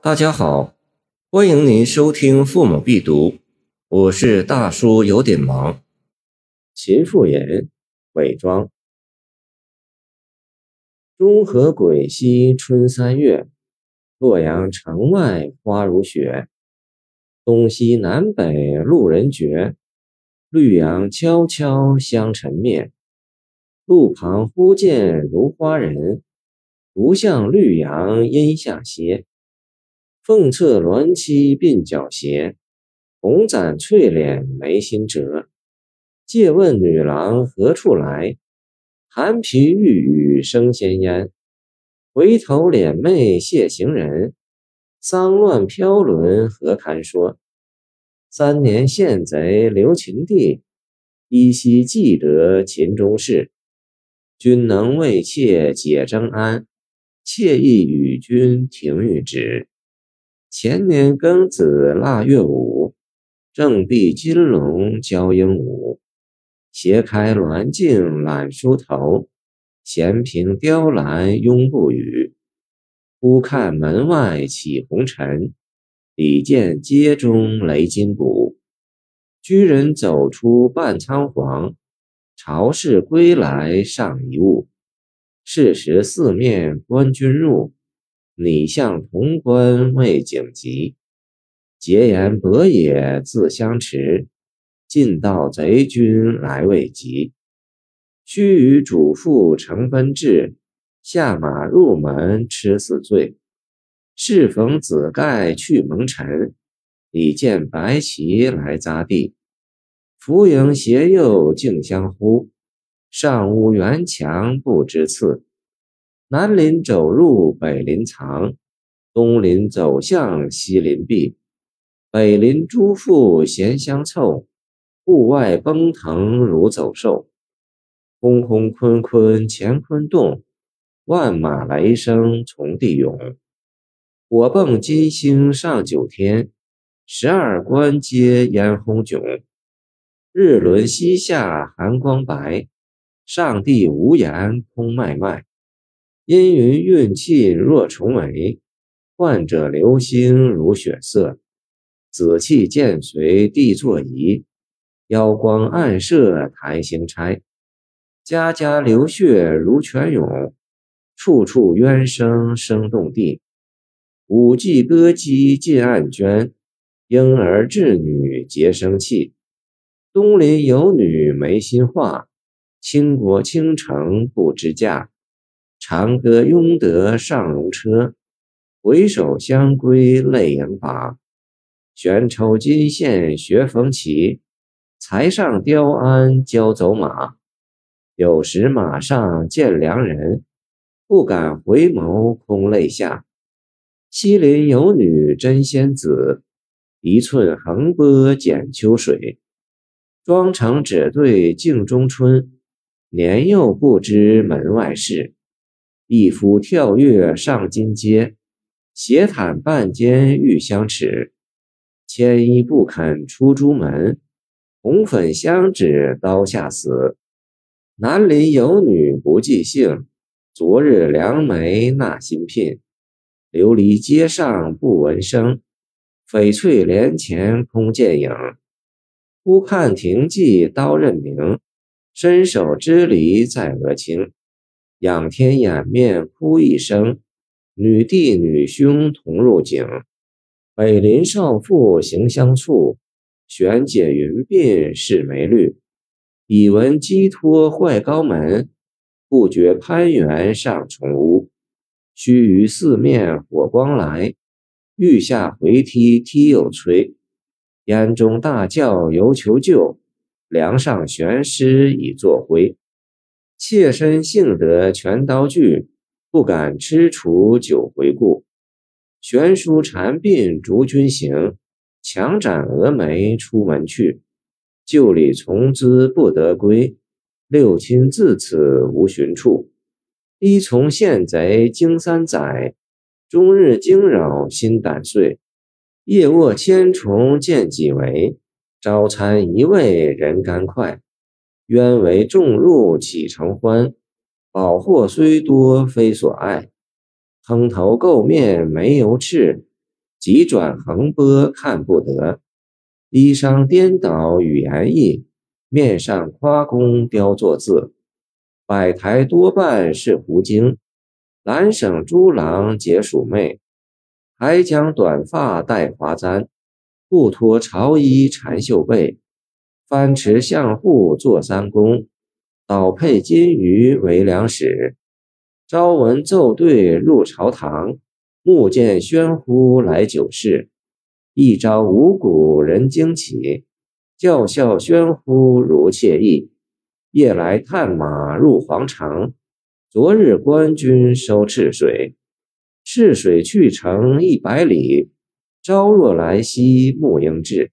大家好，欢迎您收听《父母必读》，我是大叔，有点忙。秦妇人，伪装。中和癸夕春三月，洛阳城外花如雪，东西南北路人绝。绿杨悄悄香尘灭，路旁忽见如花人，独向绿杨阴下斜。凤侧鸾栖鬓角斜，红攒翠脸眉心折。借问女郎何处来？含皮玉宇生仙烟。回头敛袂谢行人，丧乱飘沦何堪说？三年献贼留秦地，依稀记得秦中事。君能为妾解征安，妾意与君停玉指。前年庚子腊月五，正壁金龙交鹦鹉。斜开鸾镜懒梳头，闲凭雕栏拥不语。忽看门外起红尘。里见街中雷金鼓，居人走出半仓皇，朝氏归来上一物。是时四面官军入，拟向潼关未警急。结言伯也自相持，尽道贼军来未及。须与主父成奔至，下马入门吃死罪。适逢子盖去蒙尘，已见白旗来匝地。浮影斜右竞相呼，上屋垣墙不知次。南林走入北林藏，东林走向西林避。北林诸父闲相凑，户外奔腾如走兽。轰轰坤坤乾坤动，万马雷声从地涌。火迸金星上九天，十二关皆烟轰迥。日轮西下寒光白，上帝无言空脉脉。阴云运气若重围，患者流星如血色。紫气渐随地作移，妖光暗射台星差。家家流血如泉涌，处处冤声声动地。五季歌姬尽暗娟，婴儿稚女皆生气。东邻有女没心话，倾国倾城不知嫁。长歌拥得上戎车，回首相归泪盈拔。悬抽金线学逢奇，才上雕鞍交走马。有时马上见良人，不敢回眸空泪下。西林有女真仙子，一寸横波剪秋水。妆成只对镜中春，年幼不知门外事。一夫跳跃上金阶，斜袒半间欲相持。牵衣不肯出朱门，红粉相纸刀下死。南邻有女不记姓，昨日良媒纳新聘。琉璃街上不闻声，翡翠帘前空见影。忽看亭记刀刃明，伸手支离在额青。仰天掩面哭一声，女弟女兄同入井。北邻少妇行相处，悬解云鬓是眉绿。已闻鸡托坏高门，不觉攀援上重屋。须臾四面火光来，欲下回梯梯又摧。眼中大叫犹求救，梁上悬尸已作灰。妾身幸得全刀具，不敢吃除久回顾。悬书缠鬓逐君行，强斩蛾眉出门去。旧礼从兹不得归，六亲自此无寻处。依从县贼经三载，终日惊扰心胆碎。夜卧千重见几回，朝餐一味人甘快。愿为众入岂成欢？宝货虽多非所爱。蓬头垢面没油赤，急转横波看不得。衣裳颠倒语言意，面上夸功雕作字。百台多半是狐精，蓝省诸郎皆属媚。还将短发戴华簪，不脱朝衣缠袖背。翻持相护坐三公，倒配金鱼为两使。朝闻奏对入朝堂，暮见喧呼来酒市。一朝五谷人惊起，叫笑喧呼如惬意。夜来探马入皇城，昨日官军收赤水。赤水去城一百里，朝若来兮暮应至。